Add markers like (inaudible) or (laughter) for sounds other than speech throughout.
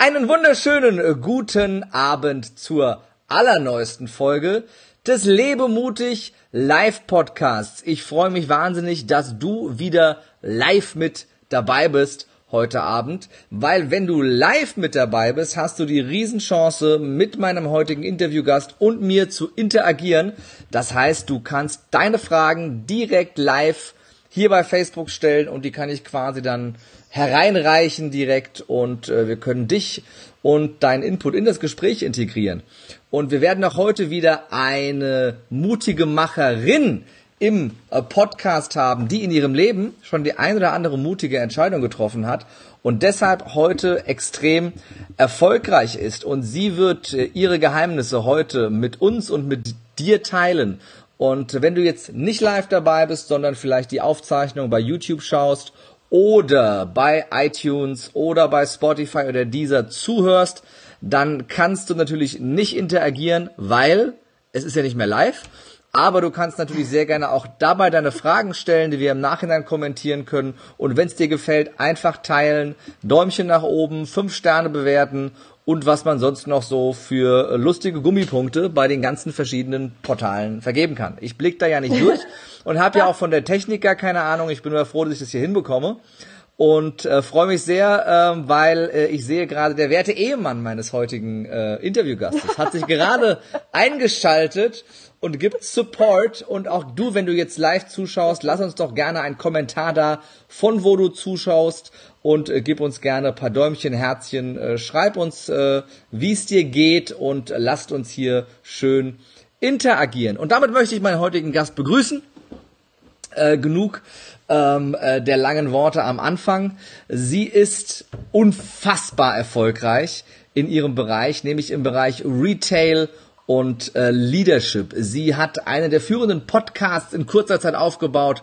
Einen wunderschönen äh, guten Abend zur allerneuesten Folge des Lebemutig Live Podcasts. Ich freue mich wahnsinnig, dass du wieder live mit dabei bist heute Abend, weil wenn du live mit dabei bist, hast du die Riesenchance, mit meinem heutigen Interviewgast und mir zu interagieren. Das heißt, du kannst deine Fragen direkt live hier bei Facebook stellen und die kann ich quasi dann hereinreichen direkt und äh, wir können dich und deinen Input in das Gespräch integrieren. Und wir werden auch heute wieder eine mutige Macherin im äh, Podcast haben, die in ihrem Leben schon die ein oder andere mutige Entscheidung getroffen hat und deshalb heute extrem erfolgreich ist. Und sie wird äh, ihre Geheimnisse heute mit uns und mit dir teilen. Und wenn du jetzt nicht live dabei bist, sondern vielleicht die Aufzeichnung bei YouTube schaust oder bei iTunes oder bei Spotify oder dieser zuhörst, dann kannst du natürlich nicht interagieren, weil es ist ja nicht mehr live. Aber du kannst natürlich sehr gerne auch dabei deine Fragen stellen, die wir im Nachhinein kommentieren können. Und wenn es dir gefällt, einfach teilen, Däumchen nach oben, fünf Sterne bewerten und was man sonst noch so für lustige Gummipunkte bei den ganzen verschiedenen Portalen vergeben kann. Ich blick da ja nicht (laughs) durch und habe ja auch von der Technik gar keine Ahnung. Ich bin nur froh, dass ich das hier hinbekomme und äh, freue mich sehr, äh, weil äh, ich sehe gerade, der werte Ehemann meines heutigen äh, Interviewgastes hat sich gerade (laughs) eingeschaltet und gibt Support. Und auch du, wenn du jetzt live zuschaust, lass uns doch gerne einen Kommentar da, von wo du zuschaust und äh, gib uns gerne paar Däumchen, Herzchen, äh, schreib uns, äh, wie es dir geht und lasst uns hier schön interagieren. Und damit möchte ich meinen heutigen Gast begrüßen. Äh, genug ähm, äh, der langen Worte am Anfang. Sie ist unfassbar erfolgreich in ihrem Bereich, nämlich im Bereich Retail und äh, Leadership. Sie hat einen der führenden Podcasts in kurzer Zeit aufgebaut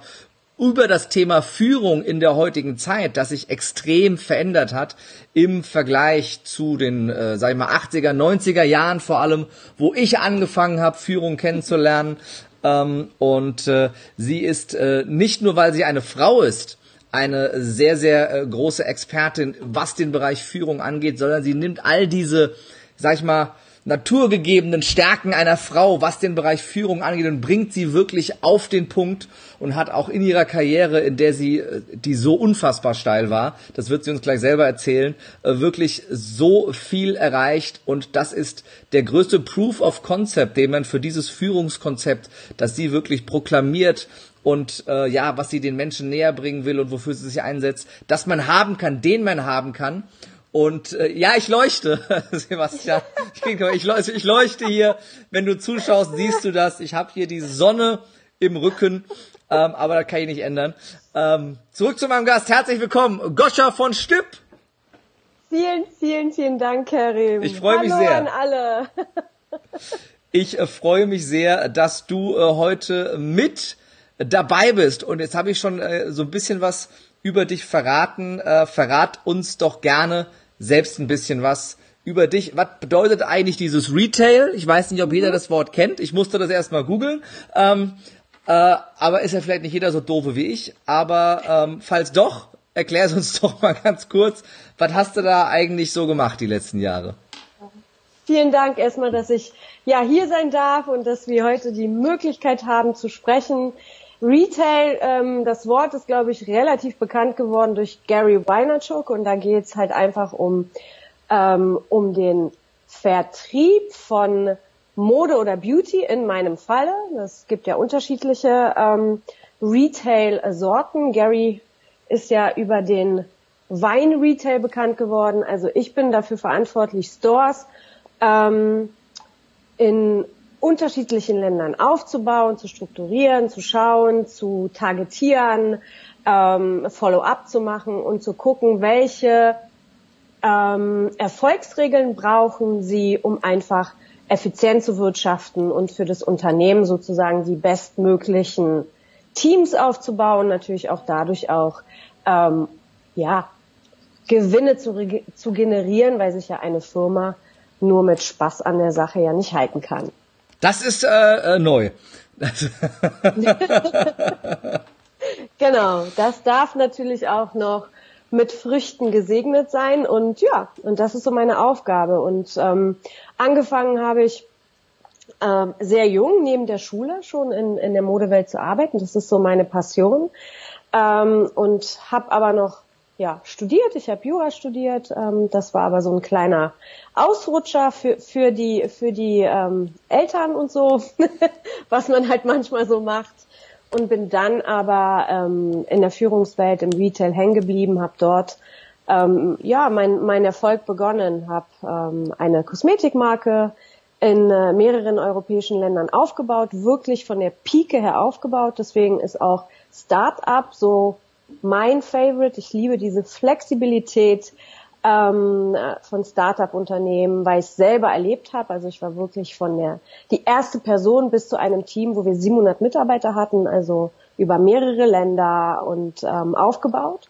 über das Thema Führung in der heutigen Zeit, das sich extrem verändert hat im Vergleich zu den, äh, sag ich mal, 80er, 90er Jahren vor allem, wo ich angefangen habe, Führung kennenzulernen. Ähm, und äh, sie ist äh, nicht nur, weil sie eine Frau ist, eine sehr, sehr äh, große Expertin, was den Bereich Führung angeht, sondern sie nimmt all diese, sag ich mal, naturgegebenen Stärken einer Frau, was den Bereich Führung angeht, und bringt sie wirklich auf den Punkt und hat auch in ihrer Karriere, in der sie, äh, die so unfassbar steil war, das wird sie uns gleich selber erzählen, äh, wirklich so viel erreicht. Und das ist der größte Proof of Concept, den man für dieses Führungskonzept, das sie wirklich proklamiert und äh, ja, was sie den Menschen näher bringen will und wofür sie sich einsetzt, dass man haben kann, den man haben kann und äh, ja, ich leuchte, (laughs) Sebastian. Ich, leuchte, ich leuchte hier. Wenn du zuschaust, siehst du das. Ich habe hier die Sonne im Rücken, ähm, aber das kann ich nicht ändern. Ähm, zurück zu meinem Gast. Herzlich willkommen, Goscha von Stipp. Vielen, vielen, vielen Dank, Karim. Ich freue mich sehr. an alle. ich äh, freue mich sehr, dass du äh, heute mit dabei bist. Und jetzt habe ich schon äh, so ein bisschen was über dich verraten. Äh, verrat uns doch gerne, selbst ein bisschen was über dich. Was bedeutet eigentlich dieses Retail? Ich weiß nicht, ob jeder mhm. das Wort kennt. Ich musste das erstmal googeln. Ähm, äh, aber ist ja vielleicht nicht jeder so doofe wie ich. Aber ähm, falls doch, erklär es uns (laughs) doch mal ganz kurz. Was hast du da eigentlich so gemacht die letzten Jahre? Vielen Dank erstmal, dass ich ja hier sein darf und dass wir heute die Möglichkeit haben zu sprechen. Retail, ähm, das Wort ist, glaube ich, relativ bekannt geworden durch Gary Vaynerchuk und da geht es halt einfach um, ähm, um den Vertrieb von Mode oder Beauty in meinem Falle. Es gibt ja unterschiedliche ähm, Retail-Sorten. Gary ist ja über den Wein-Retail bekannt geworden. Also ich bin dafür verantwortlich, Stores ähm, in unterschiedlichen Ländern aufzubauen, zu strukturieren, zu schauen, zu targetieren, ähm, Follow-up zu machen und zu gucken, welche ähm, Erfolgsregeln brauchen sie, um einfach effizient zu wirtschaften und für das Unternehmen sozusagen die bestmöglichen Teams aufzubauen, natürlich auch dadurch auch ähm, ja Gewinne zu, zu generieren, weil sich ja eine Firma nur mit Spaß an der Sache ja nicht halten kann. Das ist äh, äh, neu. (laughs) genau, das darf natürlich auch noch mit Früchten gesegnet sein und ja, und das ist so meine Aufgabe. Und ähm, angefangen habe ich ähm, sehr jung neben der Schule schon in, in der Modewelt zu arbeiten. Das ist so meine Passion. Ähm, und habe aber noch ja, studiert. Ich habe Jura studiert. Ähm, das war aber so ein kleiner Ausrutscher für, für die, für die ähm, Eltern und so, (laughs) was man halt manchmal so macht. Und bin dann aber ähm, in der Führungswelt im Retail hängen geblieben, habe dort ähm, ja mein, mein Erfolg begonnen, habe ähm, eine Kosmetikmarke in äh, mehreren europäischen Ländern aufgebaut, wirklich von der Pike her aufgebaut. Deswegen ist auch Startup so mein Favorite. Ich liebe diese Flexibilität ähm, von Startup-Unternehmen, weil ich es selber erlebt habe. Also ich war wirklich von der die erste Person bis zu einem Team, wo wir 700 Mitarbeiter hatten, also über mehrere Länder und ähm, aufgebaut.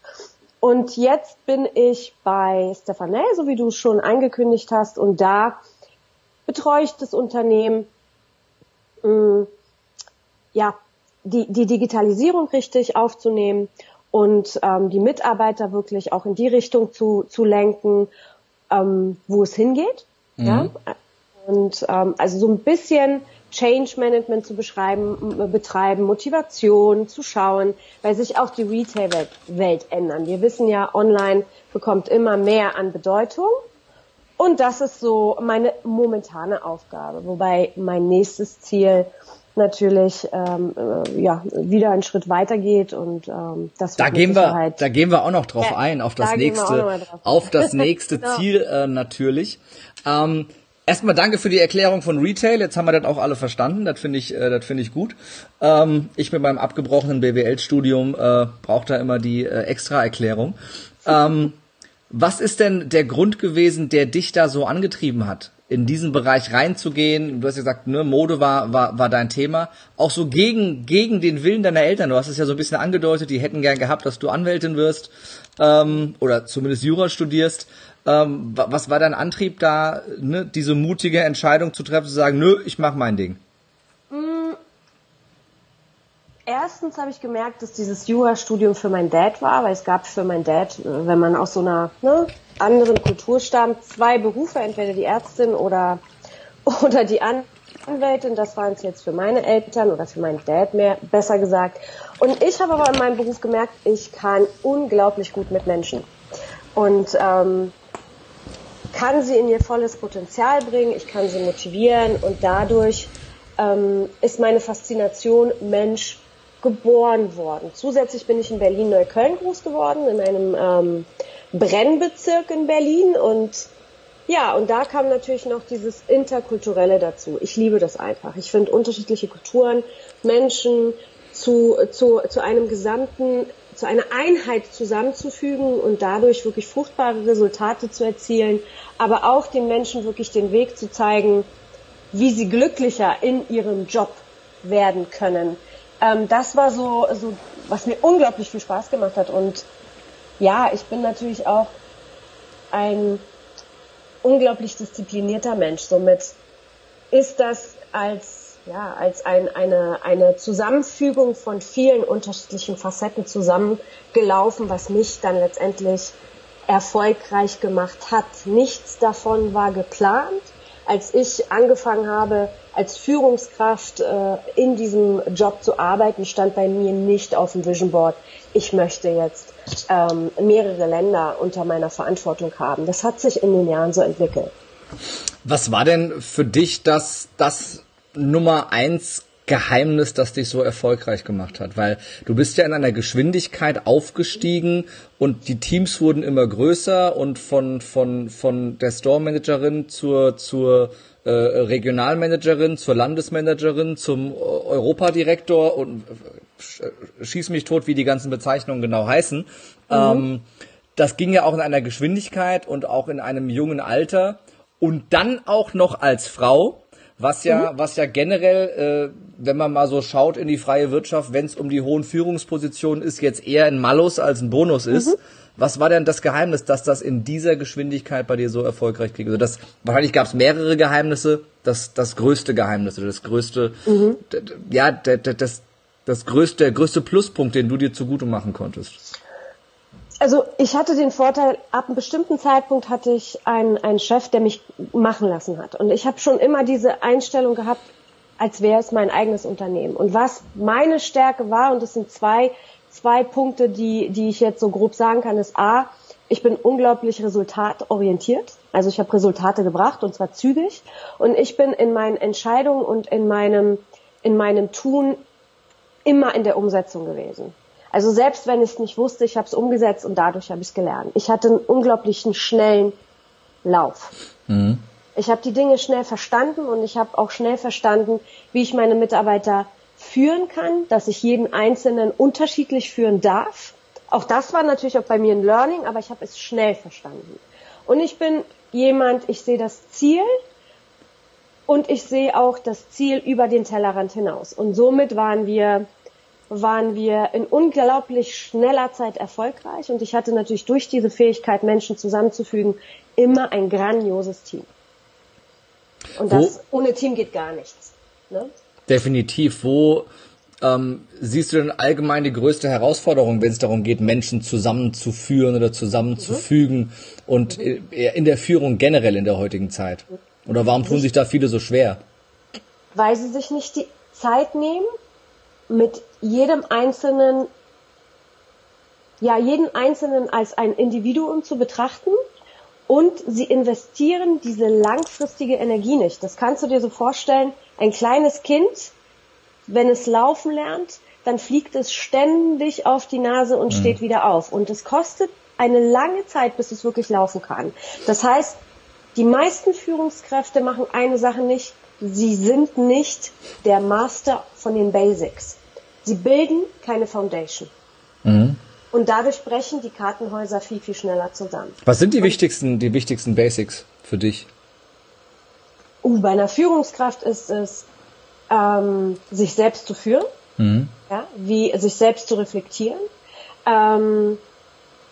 Und jetzt bin ich bei Stefanel, so wie du schon angekündigt hast, und da betreue ich das Unternehmen, mh, mm, ja, die, die Digitalisierung richtig aufzunehmen und ähm, die Mitarbeiter wirklich auch in die Richtung zu, zu lenken, ähm, wo es hingeht. Mhm. Ja? Und ähm, also so ein bisschen Change Management zu beschreiben, betreiben, Motivation zu schauen, weil sich auch die Retail-Welt ändern. Wir wissen ja, online bekommt immer mehr an Bedeutung. Und das ist so meine momentane Aufgabe. Wobei mein nächstes Ziel natürlich ähm, äh, ja wieder einen Schritt weiter geht und ähm, das da gehen wir da gehen wir auch noch drauf ja, ein auf das da nächste auf das (laughs) nächste genau. Ziel äh, natürlich. Ähm, erstmal danke für die Erklärung von Retail. Jetzt haben wir das auch alle verstanden. Das finde ich äh, das finde ich gut. Ähm, ich mit meinem abgebrochenen BWL Studium äh, brauche da immer die äh, extra Erklärung. Ähm, was ist denn der Grund gewesen der dich da so angetrieben hat in diesen Bereich reinzugehen. Du hast ja gesagt, ne, Mode war, war, war dein Thema. Auch so gegen, gegen den Willen deiner Eltern. Du hast es ja so ein bisschen angedeutet, die hätten gern gehabt, dass du Anwältin wirst ähm, oder zumindest Jura studierst. Ähm, was war dein Antrieb da, ne, diese mutige Entscheidung zu treffen, zu sagen, nö, ich mach mein Ding? Mm. Erstens habe ich gemerkt, dass dieses Jura-Studium für meinen Dad war, weil es gab für meinen Dad, äh, wenn man aus so einer ne, anderen Kulturstamm zwei Berufe, entweder die Ärztin oder, (laughs) oder die Anwältin. Das waren es jetzt für meine Eltern oder für meinen Dad mehr, besser gesagt. Und ich habe aber in meinem Beruf gemerkt, ich kann unglaublich gut mit Menschen. Und ähm, kann sie in ihr volles Potenzial bringen, ich kann sie motivieren und dadurch ähm, ist meine Faszination Mensch geboren worden. Zusätzlich bin ich in Berlin-Neukölln groß geworden, in einem ähm, Brennbezirk in Berlin und ja, und da kam natürlich noch dieses Interkulturelle dazu. Ich liebe das einfach. Ich finde unterschiedliche Kulturen, Menschen zu, zu, zu einem gesamten, zu einer Einheit zusammenzufügen und dadurch wirklich fruchtbare Resultate zu erzielen, aber auch den Menschen wirklich den Weg zu zeigen, wie sie glücklicher in ihrem Job werden können. Ähm, das war so, so, was mir unglaublich viel Spaß gemacht hat und ja, ich bin natürlich auch ein unglaublich disziplinierter Mensch. Somit ist das als, ja, als ein, eine, eine Zusammenfügung von vielen unterschiedlichen Facetten zusammengelaufen, was mich dann letztendlich erfolgreich gemacht hat. Nichts davon war geplant. Als ich angefangen habe, als Führungskraft äh, in diesem Job zu arbeiten, stand bei mir nicht auf dem Vision Board, ich möchte jetzt ähm, mehrere Länder unter meiner Verantwortung haben. Das hat sich in den Jahren so entwickelt. Was war denn für dich das, das Nummer eins Geheimnis, das dich so erfolgreich gemacht hat? Weil du bist ja in einer Geschwindigkeit aufgestiegen und die Teams wurden immer größer und von, von, von der Store Managerin zur, zur äh, Regionalmanagerin, zur Landesmanagerin, zum Europadirektor und schieß mich tot, wie die ganzen Bezeichnungen genau heißen. Mhm. Ähm, das ging ja auch in einer Geschwindigkeit und auch in einem jungen Alter und dann auch noch als Frau, was ja, mhm. was ja generell, äh, wenn man mal so schaut in die freie Wirtschaft, wenn es um die hohen Führungspositionen ist, jetzt eher ein Malus als ein Bonus ist. Mhm. Was war denn das Geheimnis, dass das in dieser Geschwindigkeit bei dir so erfolgreich ging? Also das, wahrscheinlich gab es mehrere Geheimnisse. Das, das größte Geheimnis oder das größte, mhm. ja, das, das größte, der größte Pluspunkt, den du dir zugute machen konntest? Also ich hatte den Vorteil, ab einem bestimmten Zeitpunkt hatte ich einen, einen Chef, der mich machen lassen hat. Und ich habe schon immer diese Einstellung gehabt, als wäre es mein eigenes Unternehmen. Und was meine Stärke war, und das sind zwei, zwei Punkte, die, die ich jetzt so grob sagen kann, ist A, ich bin unglaublich resultatorientiert. Also ich habe Resultate gebracht und zwar zügig. Und ich bin in meinen Entscheidungen und in meinem, in meinem Tun immer in der Umsetzung gewesen. Also selbst wenn ich es nicht wusste, ich habe es umgesetzt und dadurch habe ich es gelernt. Ich hatte einen unglaublichen schnellen Lauf. Mhm. Ich habe die Dinge schnell verstanden und ich habe auch schnell verstanden, wie ich meine Mitarbeiter führen kann, dass ich jeden Einzelnen unterschiedlich führen darf. Auch das war natürlich auch bei mir ein Learning, aber ich habe es schnell verstanden. Und ich bin jemand, ich sehe das Ziel und ich sehe auch das Ziel über den Tellerrand hinaus. Und somit waren wir waren wir in unglaublich schneller Zeit erfolgreich und ich hatte natürlich durch diese Fähigkeit, Menschen zusammenzufügen, immer ein grandioses Team. Und das Wo, ohne Team geht gar nichts. Ne? Definitiv. Wo ähm, siehst du denn allgemein die größte Herausforderung, wenn es darum geht, Menschen zusammenzuführen oder zusammenzufügen mhm. und mhm. in der Führung generell in der heutigen Zeit? Oder warum tun sich da viele so schwer? Weil sie sich nicht die Zeit nehmen, mit jedem Einzelnen, ja, jeden Einzelnen als ein Individuum zu betrachten und sie investieren diese langfristige Energie nicht. Das kannst du dir so vorstellen, ein kleines Kind, wenn es laufen lernt, dann fliegt es ständig auf die Nase und mhm. steht wieder auf. Und es kostet eine lange Zeit, bis es wirklich laufen kann. Das heißt, die meisten Führungskräfte machen eine Sache nicht. Sie sind nicht der Master von den Basics. Sie bilden keine Foundation. Mhm. Und dadurch brechen die Kartenhäuser viel, viel schneller zusammen. Was sind die und, wichtigsten, die wichtigsten Basics für dich? Uh, bei einer Führungskraft ist es, ähm, sich selbst zu führen, mhm. ja, wie sich selbst zu reflektieren, ähm,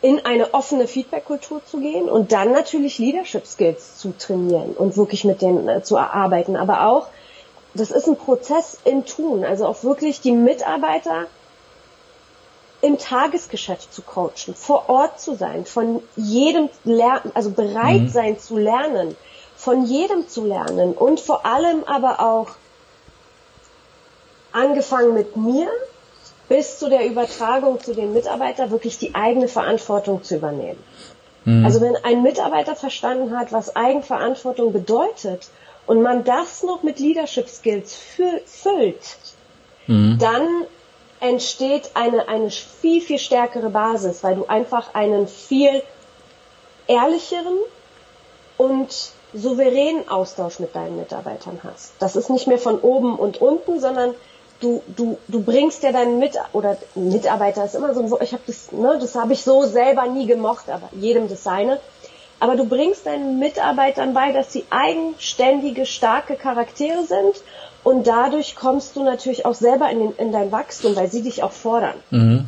in eine offene Feedback-Kultur zu gehen und dann natürlich Leadership Skills zu trainieren und wirklich mit denen äh, zu erarbeiten, aber auch das ist ein Prozess im Tun, also auch wirklich die Mitarbeiter im Tagesgeschäft zu coachen, vor Ort zu sein, von jedem lernen, also bereit mhm. sein zu lernen, von jedem zu lernen und vor allem aber auch angefangen mit mir bis zu der Übertragung zu den Mitarbeitern wirklich die eigene Verantwortung zu übernehmen. Mhm. Also wenn ein Mitarbeiter verstanden hat, was Eigenverantwortung bedeutet und man das noch mit Leadership Skills füllt, mhm. dann entsteht eine, eine viel, viel stärkere Basis, weil du einfach einen viel ehrlicheren und souveränen Austausch mit deinen Mitarbeitern hast. Das ist nicht mehr von oben und unten, sondern du, du, du bringst ja deinen Mit oder Mitarbeiter ist immer so, ich habe das, ne, das habe ich so selber nie gemocht, aber jedem das seine. Aber du bringst deinen Mitarbeitern bei, dass sie eigenständige, starke Charaktere sind und dadurch kommst du natürlich auch selber in, den, in dein Wachstum, weil sie dich auch fordern. Mhm.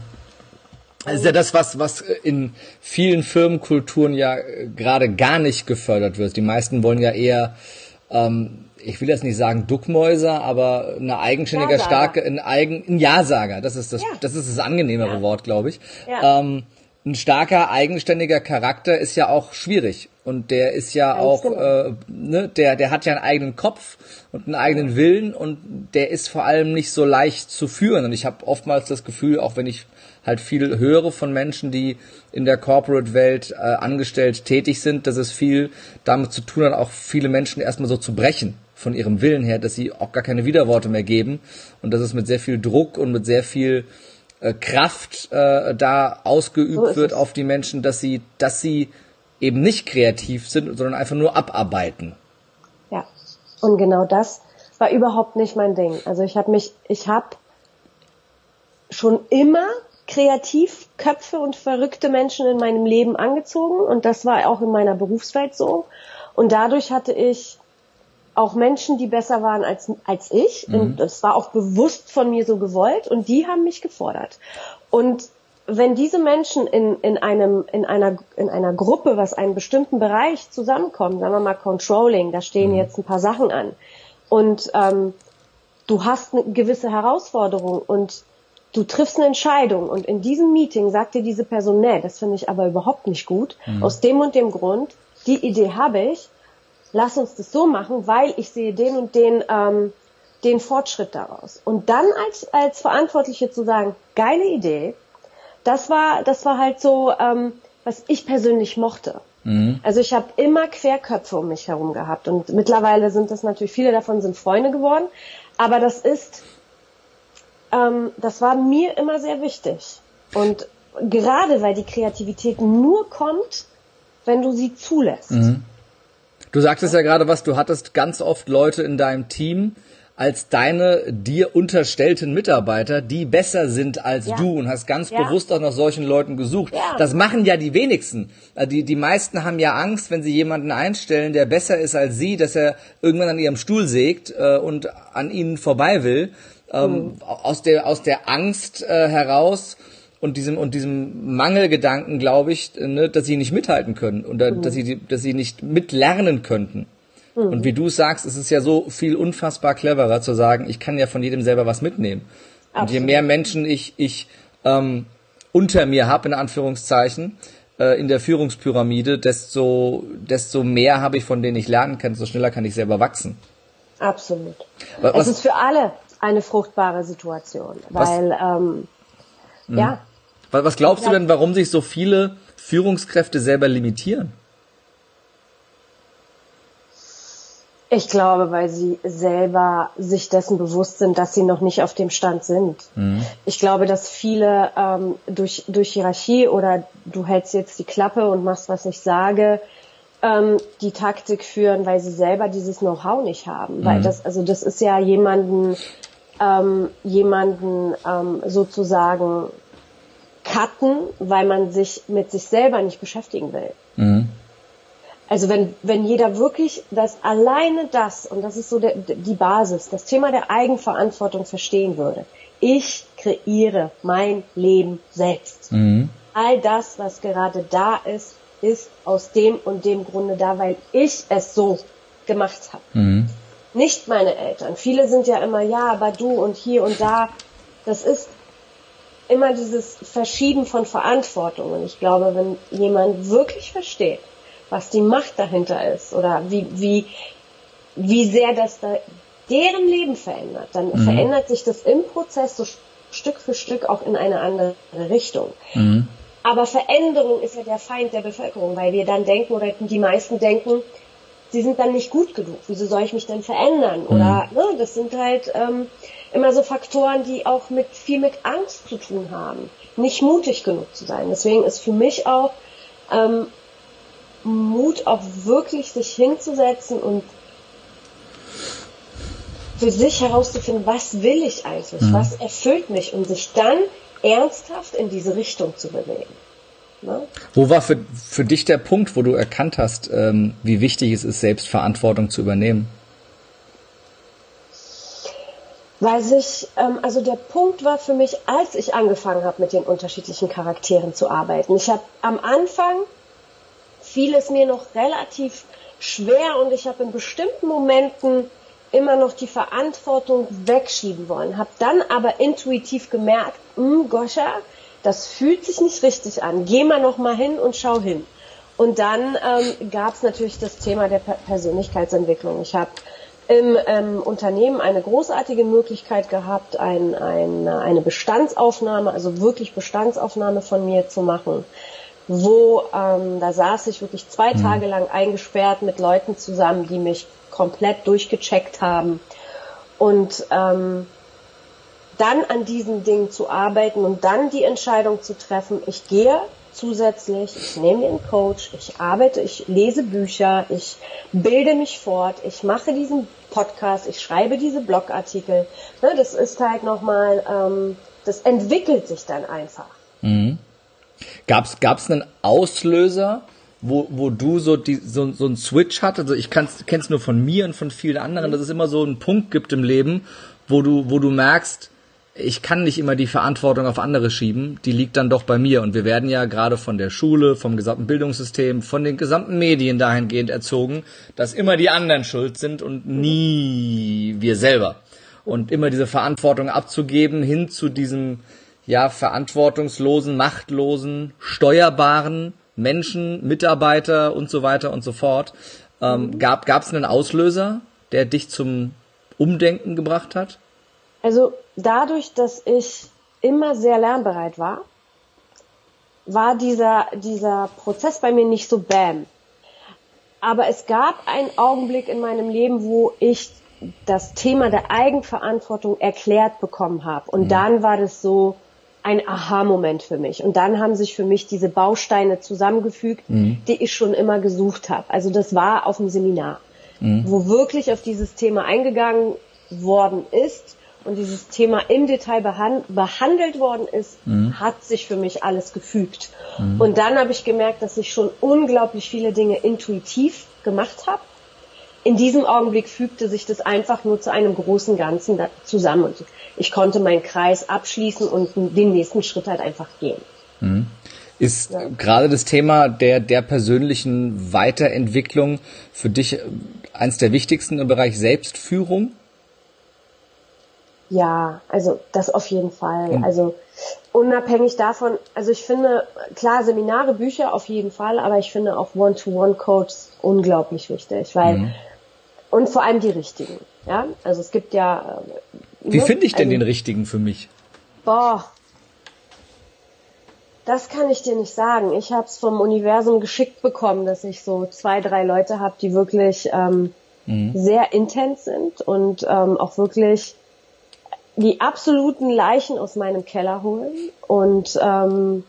Das ist ja das, was, was in vielen Firmenkulturen ja gerade gar nicht gefördert wird. Die meisten wollen ja eher, ähm, ich will jetzt nicht sagen Duckmäuser, aber eine eigenständige, ja starke, ein eigen, ein Ja-Sager. Das ist das, ja. das ist das angenehmere ja. Wort, glaube ich. Ähm, ein starker, eigenständiger Charakter ist ja auch schwierig. Und der ist ja auch, genau. äh, ne, der, der hat ja einen eigenen Kopf und einen eigenen Willen und der ist vor allem nicht so leicht zu führen. Und ich habe oftmals das Gefühl, auch wenn ich halt viel höre von Menschen, die in der Corporate-Welt äh, angestellt tätig sind, dass es viel damit zu tun hat, auch viele Menschen erstmal so zu brechen von ihrem Willen her, dass sie auch gar keine Widerworte mehr geben und dass es mit sehr viel Druck und mit sehr viel äh, Kraft äh, da ausgeübt so wird auf die Menschen, dass sie, dass sie eben nicht kreativ sind, sondern einfach nur abarbeiten. Ja, und genau das war überhaupt nicht mein Ding. Also ich habe mich, ich habe schon immer Kreativköpfe und verrückte Menschen in meinem Leben angezogen und das war auch in meiner Berufswelt so. Und dadurch hatte ich auch Menschen, die besser waren als, als ich. Mhm. Und das war auch bewusst von mir so gewollt und die haben mich gefordert. Und wenn diese Menschen in, in einem, in einer, in einer Gruppe, was einen bestimmten Bereich zusammenkommen, sagen wir mal Controlling, da stehen mhm. jetzt ein paar Sachen an. Und ähm, du hast eine gewisse Herausforderung und du triffst eine Entscheidung und in diesem Meeting sagt dir diese Person, nee, das finde ich aber überhaupt nicht gut, mhm. aus dem und dem Grund, die Idee habe ich, lass uns das so machen, weil ich sehe den und den, ähm, den Fortschritt daraus. Und dann als, als Verantwortliche zu sagen, geile Idee, das war, das war halt so, ähm, was ich persönlich mochte. Mhm. Also ich habe immer Querköpfe um mich herum gehabt und mittlerweile sind das natürlich, viele davon sind Freunde geworden, aber das ist, ähm, das war mir immer sehr wichtig. Und gerade weil die Kreativität nur kommt, wenn du sie zulässt. Mhm. Du sagtest ja gerade was, du hattest ganz oft Leute in deinem Team, als deine dir unterstellten Mitarbeiter, die besser sind als ja. du und hast ganz ja. bewusst auch nach solchen Leuten gesucht. Ja. Das machen ja die wenigsten. Äh, die, die meisten haben ja Angst, wenn sie jemanden einstellen, der besser ist als sie, dass er irgendwann an ihrem Stuhl sägt äh, und an ihnen vorbei will. Ähm, mhm. aus, der, aus der Angst äh, heraus und diesem und diesem Mangelgedanken, glaube ich, ne, dass sie nicht mithalten können und mhm. dass sie dass sie nicht mitlernen könnten. Mhm. Und wie du sagst, ist es ja so viel unfassbar cleverer zu sagen, ich kann ja von jedem selber was mitnehmen. Absolut. Und je mehr Menschen ich, ich ähm, unter mir habe, in Anführungszeichen, äh, in der Führungspyramide, desto, desto mehr habe ich von denen ich lernen kann, desto schneller kann ich selber wachsen. Absolut. Was, es ist für alle eine fruchtbare Situation, weil ähm, mhm. ja. Was glaubst du denn, warum sich so viele Führungskräfte selber limitieren? Ich glaube, weil sie selber sich dessen bewusst sind, dass sie noch nicht auf dem Stand sind. Mhm. Ich glaube, dass viele ähm, durch, durch Hierarchie oder du hältst jetzt die Klappe und machst, was ich sage, ähm, die Taktik führen, weil sie selber dieses Know-how nicht haben. Mhm. Weil das, also das ist ja jemanden, ähm, jemanden ähm, sozusagen cutten, weil man sich mit sich selber nicht beschäftigen will. Mhm. Also wenn, wenn jeder wirklich das alleine das, und das ist so der, die Basis, das Thema der Eigenverantwortung verstehen würde. Ich kreiere mein Leben selbst. Mhm. All das, was gerade da ist, ist aus dem und dem Grunde da, weil ich es so gemacht habe. Mhm. Nicht meine Eltern. Viele sind ja immer, ja, aber du und hier und da. Das ist immer dieses Verschieben von Verantwortung. Und ich glaube, wenn jemand wirklich versteht, was die Macht dahinter ist oder wie, wie, wie sehr das da deren Leben verändert, dann mhm. verändert sich das im Prozess so Stück für Stück auch in eine andere Richtung. Mhm. Aber Veränderung ist ja der Feind der Bevölkerung, weil wir dann denken oder die meisten denken, sie sind dann nicht gut genug. Wieso soll ich mich denn verändern? Mhm. Oder ne, das sind halt ähm, immer so Faktoren, die auch mit viel mit Angst zu tun haben, nicht mutig genug zu sein. Deswegen ist für mich auch ähm, Mut, auch wirklich sich hinzusetzen und für sich herauszufinden, was will ich eigentlich, mhm. was erfüllt mich und sich dann ernsthaft in diese Richtung zu bewegen. Ne? Wo war für, für dich der Punkt, wo du erkannt hast, ähm, wie wichtig es ist, selbst Verantwortung zu übernehmen? Weil sich, ähm, also der Punkt war für mich, als ich angefangen habe, mit den unterschiedlichen Charakteren zu arbeiten. Ich habe am Anfang fiel es mir noch relativ schwer und ich habe in bestimmten Momenten immer noch die Verantwortung wegschieben wollen. Habe dann aber intuitiv gemerkt, hm, Goscha, das fühlt sich nicht richtig an. Geh mal noch mal hin und schau hin. Und dann ähm, gab es natürlich das Thema der Persönlichkeitsentwicklung. Ich habe im ähm, Unternehmen eine großartige Möglichkeit gehabt, ein, ein, eine Bestandsaufnahme, also wirklich Bestandsaufnahme von mir zu machen wo ähm, da saß ich wirklich zwei mhm. Tage lang eingesperrt mit Leuten zusammen, die mich komplett durchgecheckt haben. Und ähm, dann an diesen Dingen zu arbeiten und dann die Entscheidung zu treffen, ich gehe zusätzlich, ich nehme den Coach, ich arbeite, ich lese Bücher, ich bilde mich fort, ich mache diesen Podcast, ich schreibe diese Blogartikel. Ne, das ist halt nochmal, ähm, das entwickelt sich dann einfach. Mhm. Gab's gab's einen Auslöser, wo, wo du so, die, so, so einen Switch hattest? Also ich kenne es nur von mir und von vielen anderen, dass es immer so einen Punkt gibt im Leben, wo du, wo du merkst, ich kann nicht immer die Verantwortung auf andere schieben, die liegt dann doch bei mir. Und wir werden ja gerade von der Schule, vom gesamten Bildungssystem, von den gesamten Medien dahingehend erzogen, dass immer die anderen schuld sind und nie wir selber. Und immer diese Verantwortung abzugeben hin zu diesem, ja verantwortungslosen, machtlosen, steuerbaren Menschen, Mitarbeiter und so weiter und so fort. Ähm. Gab es einen Auslöser, der dich zum Umdenken gebracht hat? Also dadurch, dass ich immer sehr lernbereit war, war dieser, dieser Prozess bei mir nicht so bam. Aber es gab einen Augenblick in meinem Leben, wo ich das Thema der Eigenverantwortung erklärt bekommen habe. Und mhm. dann war das so ein Aha-Moment für mich. Und dann haben sich für mich diese Bausteine zusammengefügt, mhm. die ich schon immer gesucht habe. Also das war auf dem Seminar, mhm. wo wirklich auf dieses Thema eingegangen worden ist und dieses Thema im Detail behand behandelt worden ist, mhm. hat sich für mich alles gefügt. Mhm. Und dann habe ich gemerkt, dass ich schon unglaublich viele Dinge intuitiv gemacht habe. In diesem Augenblick fügte sich das einfach nur zu einem großen Ganzen zusammen und ich konnte meinen Kreis abschließen und den nächsten Schritt halt einfach gehen. Mhm. Ist ja. gerade das Thema der, der persönlichen Weiterentwicklung für dich eins der wichtigsten im Bereich Selbstführung? Ja, also das auf jeden Fall. Mhm. Also unabhängig davon, also ich finde, klar, Seminare, Bücher auf jeden Fall, aber ich finde auch One-to-One-Codes unglaublich wichtig, weil, mhm. und vor allem die richtigen, ja, also es gibt ja. Äh, Wie ne? finde ich denn also, den richtigen für mich? Boah, das kann ich dir nicht sagen. Ich habe es vom Universum geschickt bekommen, dass ich so zwei, drei Leute habe, die wirklich ähm, mhm. sehr intens sind und ähm, auch wirklich die absoluten Leichen aus meinem Keller holen. Und ähm,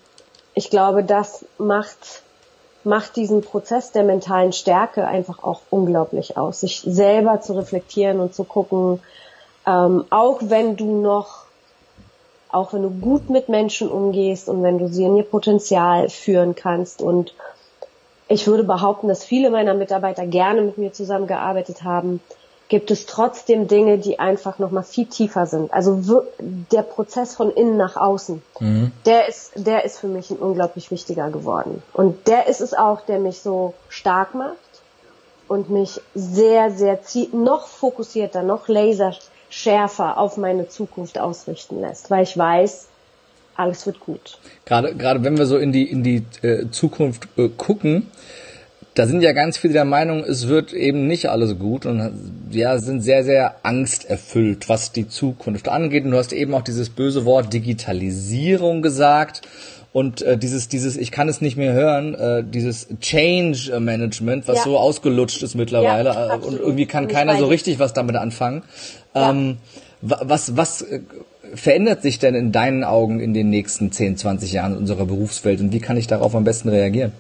ich glaube, das macht, macht diesen Prozess der mentalen Stärke einfach auch unglaublich aus, sich selber zu reflektieren und zu gucken, ähm, auch wenn du noch, auch wenn du gut mit Menschen umgehst und wenn du sie in ihr Potenzial führen kannst und ich würde behaupten, dass viele meiner Mitarbeiter gerne mit mir zusammengearbeitet haben, gibt es trotzdem Dinge, die einfach noch mal viel tiefer sind. Also der Prozess von innen nach außen, mhm. der ist, der ist für mich ein unglaublich wichtiger geworden. Und der ist es auch, der mich so stark macht und mich sehr, sehr noch fokussierter, noch laserschärfer auf meine Zukunft ausrichten lässt, weil ich weiß, alles wird gut. Gerade, gerade wenn wir so in die, in die äh, Zukunft äh, gucken, da sind ja ganz viele der Meinung, es wird eben nicht alles gut und ja, sind sehr, sehr angsterfüllt, was die Zukunft angeht. Und du hast eben auch dieses böse Wort Digitalisierung gesagt und äh, dieses, dieses, ich kann es nicht mehr hören, äh, dieses Change Management, was ja. so ausgelutscht ist mittlerweile ja, äh, und irgendwie kann keiner so richtig was damit anfangen. Ja. Ähm, was, was äh, verändert sich denn in deinen Augen in den nächsten 10, 20 Jahren in unserer Berufswelt und wie kann ich darauf am besten reagieren?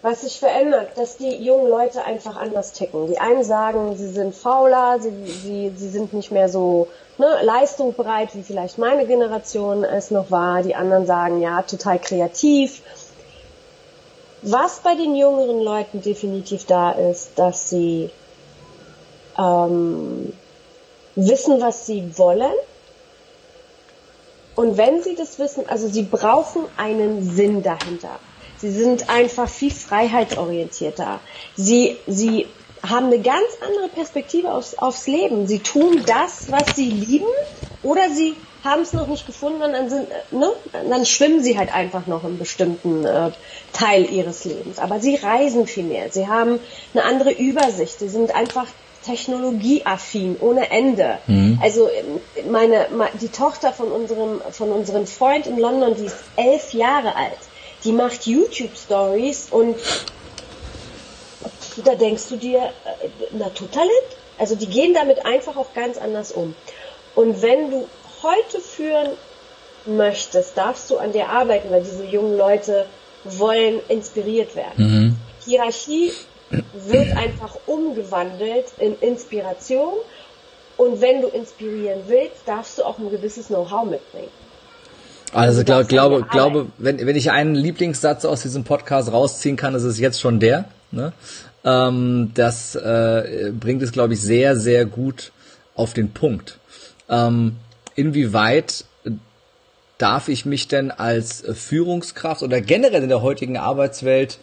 Was sich verändert, dass die jungen Leute einfach anders ticken. Die einen sagen, sie sind fauler, sie, sie, sie sind nicht mehr so ne, leistungsbereit, wie vielleicht meine Generation es noch war. Die anderen sagen, ja, total kreativ. Was bei den jüngeren Leuten definitiv da ist, dass sie ähm, wissen, was sie wollen. Und wenn sie das wissen, also sie brauchen einen Sinn dahinter. Sie sind einfach viel freiheitsorientierter. Sie, sie haben eine ganz andere Perspektive aufs, aufs Leben. Sie tun das, was sie lieben, oder sie haben es noch nicht gefunden und dann, sind, ne, dann schwimmen sie halt einfach noch im bestimmten äh, Teil ihres Lebens. Aber sie reisen viel mehr. Sie haben eine andere Übersicht. Sie sind einfach technologieaffin ohne Ende. Mhm. Also meine, die Tochter von unserem von unserem Freund in London, die ist elf Jahre alt die macht YouTube-Stories und da denkst du dir, äh, Naturtalent? Also die gehen damit einfach auch ganz anders um. Und wenn du heute führen möchtest, darfst du an dir arbeiten, weil diese jungen Leute wollen inspiriert werden. Mhm. Hierarchie wird einfach umgewandelt in Inspiration. Und wenn du inspirieren willst, darfst du auch ein gewisses Know-how mitbringen. Also glaub, glaube, glaube, wenn, wenn ich einen Lieblingssatz aus diesem Podcast rausziehen kann, ist es jetzt schon der. Ne? Ähm, das äh, bringt es, glaube ich, sehr, sehr gut auf den Punkt. Ähm, inwieweit darf ich mich denn als Führungskraft oder generell in der heutigen Arbeitswelt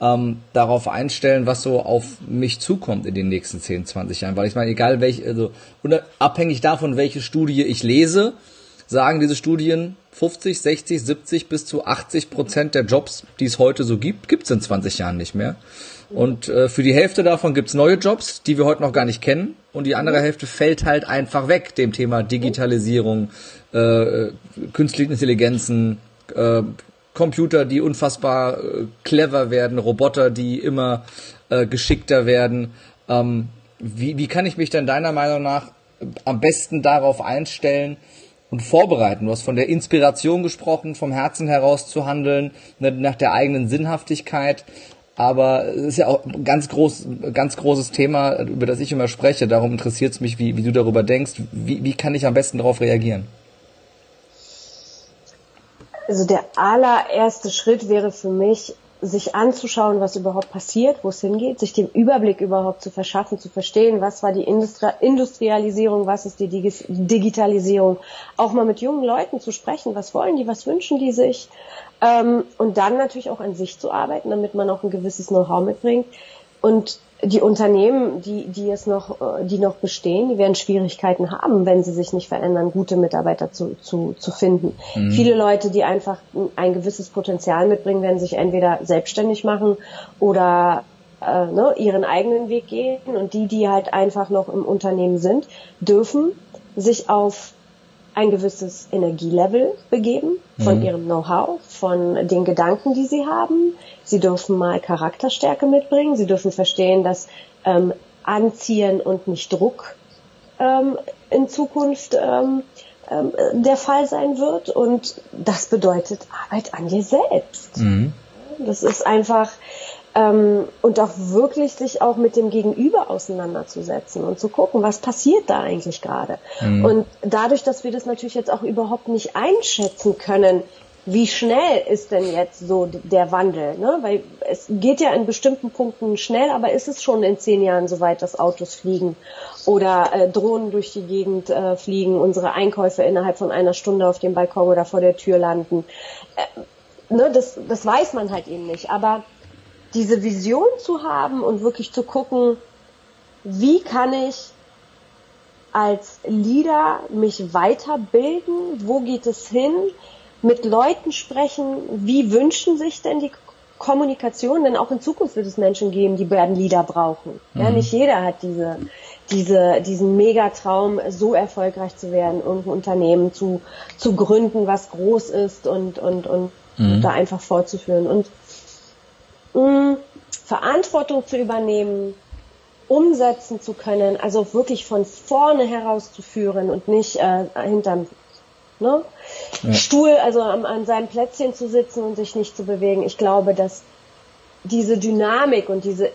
ähm, darauf einstellen, was so auf mich zukommt in den nächsten 10, 20 Jahren? Weil ich meine, egal welche, also abhängig davon, welche Studie ich lese, sagen diese Studien, 50, 60, 70 bis zu 80 Prozent der Jobs, die es heute so gibt, gibt es in 20 Jahren nicht mehr. Und äh, für die Hälfte davon gibt's neue Jobs, die wir heute noch gar nicht kennen. Und die andere Hälfte fällt halt einfach weg, dem Thema Digitalisierung, äh, künstliche Intelligenzen, äh, Computer, die unfassbar äh, clever werden, Roboter, die immer äh, geschickter werden. Ähm, wie, wie kann ich mich denn deiner Meinung nach am besten darauf einstellen und vorbereiten? Du hast von der Inspiration gesprochen, vom Herzen heraus zu handeln, ne, nach der eigenen Sinnhaftigkeit. Aber es ist ja auch ein ganz, groß, ganz großes Thema, über das ich immer spreche. Darum interessiert es mich, wie, wie du darüber denkst. Wie, wie kann ich am besten darauf reagieren? Also der allererste Schritt wäre für mich, sich anzuschauen, was überhaupt passiert, wo es hingeht, sich den Überblick überhaupt zu verschaffen, zu verstehen, was war die Industri Industrialisierung, was ist die Digi Digitalisierung, auch mal mit jungen Leuten zu sprechen, was wollen die, was wünschen die sich? Ähm, und dann natürlich auch an sich zu arbeiten, damit man auch ein gewisses Know-how mitbringt. Und die Unternehmen, die, die es noch, äh, die noch bestehen, die werden Schwierigkeiten haben, wenn sie sich nicht verändern, gute Mitarbeiter zu, zu, zu finden. Mhm. Viele Leute, die einfach ein gewisses Potenzial mitbringen, werden sich entweder selbstständig machen oder äh, ne, ihren eigenen Weg gehen. Und die, die halt einfach noch im Unternehmen sind, dürfen sich auf ein gewisses Energielevel begeben von mhm. ihrem Know-how, von den Gedanken, die sie haben. Sie dürfen mal Charakterstärke mitbringen. Sie dürfen verstehen, dass ähm, Anziehen und nicht Druck ähm, in Zukunft ähm, ähm, der Fall sein wird. Und das bedeutet Arbeit an dir selbst. Mhm. Das ist einfach ähm, und auch wirklich sich auch mit dem Gegenüber auseinanderzusetzen und zu gucken, was passiert da eigentlich gerade. Mhm. Und dadurch, dass wir das natürlich jetzt auch überhaupt nicht einschätzen können, wie schnell ist denn jetzt so der Wandel? Ne? Weil es geht ja in bestimmten Punkten schnell, aber ist es schon in zehn Jahren soweit, dass Autos fliegen oder äh, Drohnen durch die Gegend äh, fliegen, unsere Einkäufe innerhalb von einer Stunde auf dem Balkon oder vor der Tür landen? Äh, ne? das, das weiß man halt eben nicht. Aber diese Vision zu haben und wirklich zu gucken, wie kann ich als Leader mich weiterbilden, wo geht es hin, mit Leuten sprechen, wie wünschen sich denn die Kommunikation, denn auch in Zukunft wird es Menschen geben, die werden Leader brauchen. Mhm. Ja, nicht jeder hat diese, diese, diesen Megatraum, so erfolgreich zu werden, irgendein Unternehmen zu, zu gründen, was groß ist und, und, und mhm. da einfach fortzuführen. Und mh, Verantwortung zu übernehmen, umsetzen zu können, also wirklich von vorne herauszuführen und nicht äh, hinterm ne? Ja. Stuhl, also an, an seinem Plätzchen zu sitzen und sich nicht zu bewegen. Ich glaube, dass diese Dynamik und diese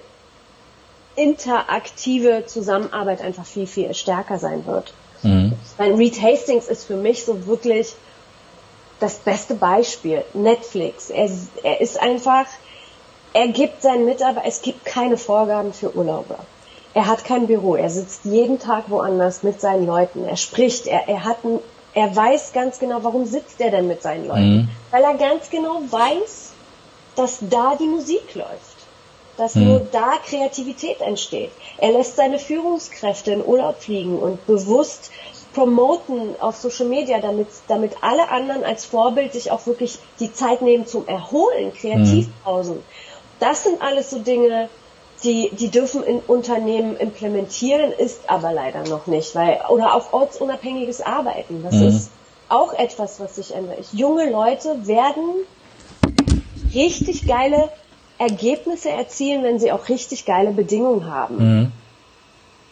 interaktive Zusammenarbeit einfach viel, viel stärker sein wird. Mhm. Weil Reed Hastings ist für mich so wirklich das beste Beispiel. Netflix. Er, er ist einfach er gibt seinen Mitarbeitern, es gibt keine Vorgaben für Urlauber. Er hat kein Büro, er sitzt jeden Tag woanders mit seinen Leuten, er spricht, er, er hat ein, er weiß ganz genau, warum sitzt er denn mit seinen Leuten. Mhm. Weil er ganz genau weiß, dass da die Musik läuft. Dass mhm. nur da Kreativität entsteht. Er lässt seine Führungskräfte in Urlaub fliegen und bewusst promoten auf Social Media, damit, damit alle anderen als Vorbild sich auch wirklich die Zeit nehmen zum Erholen, Kreativpausen. Mhm. Das sind alles so Dinge, die, die dürfen in Unternehmen implementieren, ist aber leider noch nicht, weil, oder auch ortsunabhängiges Arbeiten. Das mhm. ist auch etwas, was sich ändert. Junge Leute werden richtig geile Ergebnisse erzielen, wenn sie auch richtig geile Bedingungen haben. Mhm.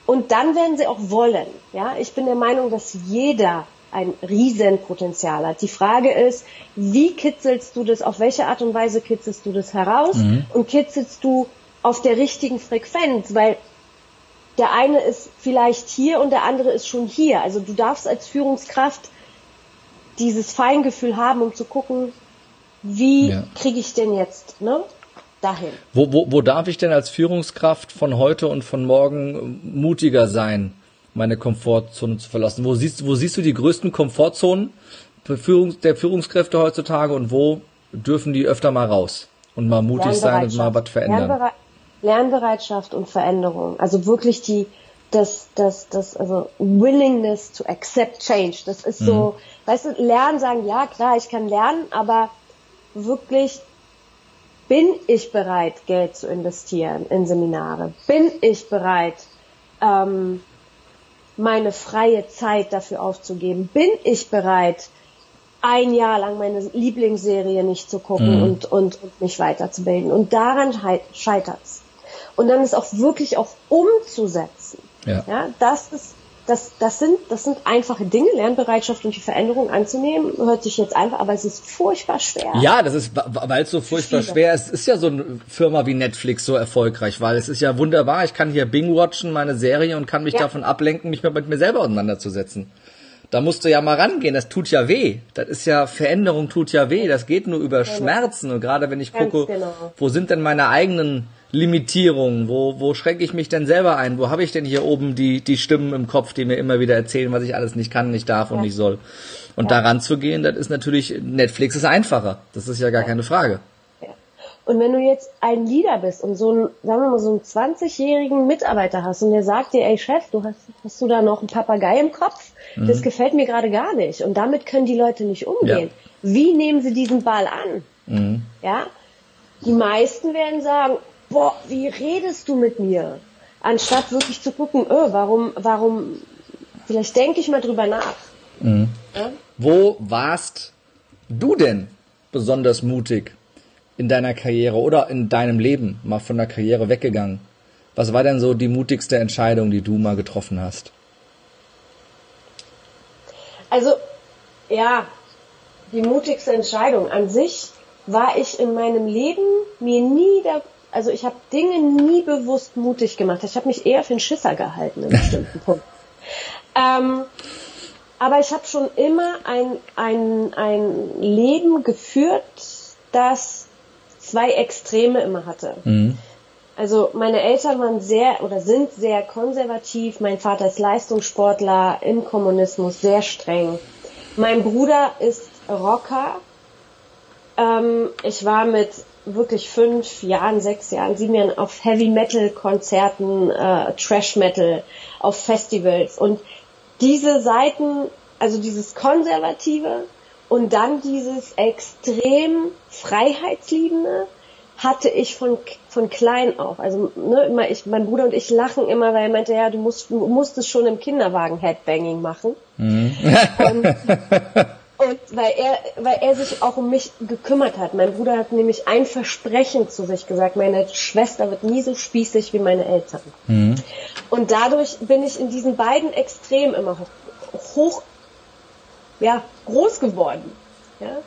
Und dann werden sie auch wollen. Ja, ich bin der Meinung, dass jeder ein Riesenpotenzial hat. Die Frage ist, wie kitzelst du das, auf welche Art und Weise kitzelst du das heraus mhm. und kitzelst du auf der richtigen Frequenz, weil der eine ist vielleicht hier und der andere ist schon hier. Also du darfst als Führungskraft dieses Feingefühl haben, um zu gucken, wie ja. kriege ich denn jetzt ne, dahin. Wo, wo, wo darf ich denn als Führungskraft von heute und von morgen mutiger sein? Meine Komfortzone zu verlassen. Wo siehst, wo siehst du die größten Komfortzonen der Führungskräfte heutzutage und wo dürfen die öfter mal raus und mal mutig sein und mal was verändern? Lernbere Lernbereitschaft und Veränderung. Also wirklich die, das, das, das, also Willingness to accept change. Das ist so, mhm. weißt du, lernen sagen, ja klar, ich kann lernen, aber wirklich bin ich bereit, Geld zu investieren in Seminare? Bin ich bereit, ähm, meine freie Zeit dafür aufzugeben? Bin ich bereit, ein Jahr lang meine Lieblingsserie nicht zu gucken mhm. und, und, und mich weiterzubilden? Und daran scheitert's. Und dann ist auch wirklich auch umzusetzen. Ja. ja das ist das, das, sind, das sind einfache Dinge, Lernbereitschaft und die Veränderung anzunehmen, hört sich jetzt einfach, aber es ist furchtbar schwer. Ja, das ist, weil es so furchtbar schwer ist, ist ja so eine Firma wie Netflix so erfolgreich, weil es ist ja wunderbar, ich kann hier Bing-watchen, meine Serie und kann mich ja. davon ablenken, mich mal mit mir selber auseinanderzusetzen. Da musst du ja mal rangehen, das tut ja weh. Das ist ja, Veränderung tut ja weh, das geht nur über genau. Schmerzen und gerade wenn ich gucke, genau. wo sind denn meine eigenen Limitierungen? Wo, wo schränke ich mich denn selber ein? Wo habe ich denn hier oben die, die Stimmen im Kopf, die mir immer wieder erzählen, was ich alles nicht kann, nicht darf ja. und nicht soll? Und ja. daran zu gehen, das ist natürlich, Netflix ist einfacher. Das ist ja gar ja. keine Frage. Und wenn du jetzt ein Leader bist und so einen, sagen wir mal, so einen 20-jährigen Mitarbeiter hast und der sagt dir, ey Chef, du hast, hast du da noch einen Papagei im Kopf? Mhm. Das gefällt mir gerade gar nicht. Und damit können die Leute nicht umgehen. Wie nehmen sie diesen Ball an? Mhm. Ja? Die meisten werden sagen, boah, wie redest du mit mir? Anstatt wirklich zu gucken, öh, warum, warum, vielleicht denke ich mal drüber nach. Mhm. Ja? Wo warst du denn besonders mutig in deiner Karriere oder in deinem Leben mal von der Karriere weggegangen? Was war denn so die mutigste Entscheidung, die du mal getroffen hast? Also, ja, die mutigste Entscheidung an sich war ich in meinem Leben mir nie da, also ich habe Dinge nie bewusst mutig gemacht. Ich habe mich eher für einen Schisser gehalten in bestimmten (laughs) Punkten. Ähm, aber ich habe schon immer ein, ein, ein Leben geführt, das zwei Extreme immer hatte. Mhm. Also meine Eltern waren sehr oder sind sehr konservativ. Mein Vater ist Leistungssportler im Kommunismus, sehr streng. Mein Bruder ist Rocker. Ähm, ich war mit wirklich fünf Jahren, sechs Jahren, sieben Jahren auf Heavy Metal Konzerten, äh, Trash Metal, auf Festivals und diese Seiten, also dieses Konservative und dann dieses extrem Freiheitsliebende hatte ich von von klein auf. Also ne, immer ich, mein Bruder und ich lachen immer, weil er meinte, ja, du musst du musstest schon im Kinderwagen Headbanging machen. Mhm. Und, (laughs) Und weil er, weil er sich auch um mich gekümmert hat. Mein Bruder hat nämlich ein Versprechen zu sich gesagt, meine Schwester wird nie so spießig wie meine Eltern. Mhm. Und dadurch bin ich in diesen beiden Extremen immer hoch, hoch ja, groß geworden. Ja?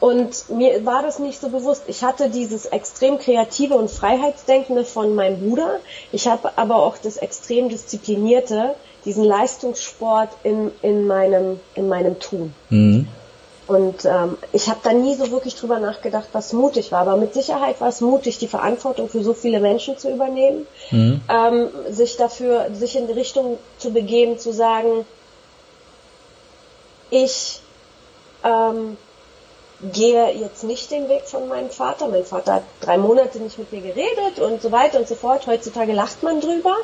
Und mir war das nicht so bewusst. Ich hatte dieses extrem kreative und Freiheitsdenkende von meinem Bruder. Ich habe aber auch das extrem disziplinierte, diesen Leistungssport in, in, meinem, in meinem Tun. Mhm. Und ähm, ich habe da nie so wirklich drüber nachgedacht, was mutig war. Aber mit Sicherheit war es mutig, die Verantwortung für so viele Menschen zu übernehmen, mhm. ähm, sich dafür, sich in die Richtung zu begeben, zu sagen, ich ähm, gehe jetzt nicht den Weg von meinem Vater. Mein Vater hat drei Monate nicht mit mir geredet und so weiter und so fort. Heutzutage lacht man drüber